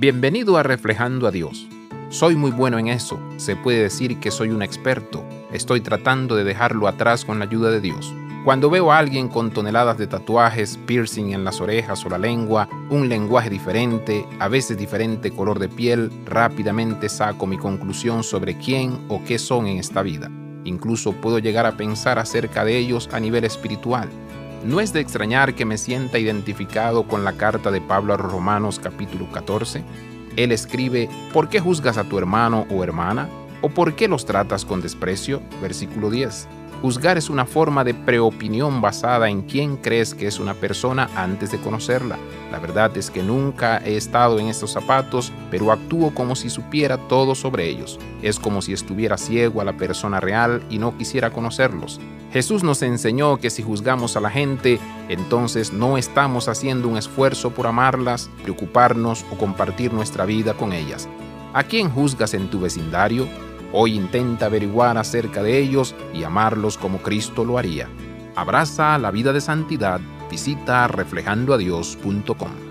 Bienvenido a Reflejando a Dios. Soy muy bueno en eso, se puede decir que soy un experto. Estoy tratando de dejarlo atrás con la ayuda de Dios. Cuando veo a alguien con toneladas de tatuajes, piercing en las orejas o la lengua, un lenguaje diferente, a veces diferente color de piel, rápidamente saco mi conclusión sobre quién o qué son en esta vida. Incluso puedo llegar a pensar acerca de ellos a nivel espiritual. No es de extrañar que me sienta identificado con la carta de Pablo a Romanos capítulo 14. Él escribe, ¿por qué juzgas a tu hermano o hermana? ¿O por qué los tratas con desprecio? Versículo 10. Juzgar es una forma de preopinión basada en quién crees que es una persona antes de conocerla. La verdad es que nunca he estado en estos zapatos, pero actúo como si supiera todo sobre ellos. Es como si estuviera ciego a la persona real y no quisiera conocerlos. Jesús nos enseñó que si juzgamos a la gente, entonces no estamos haciendo un esfuerzo por amarlas, preocuparnos o compartir nuestra vida con ellas. ¿A quién juzgas en tu vecindario? Hoy intenta averiguar acerca de ellos y amarlos como Cristo lo haría. Abraza la vida de santidad. Visita reflejandoadios.com.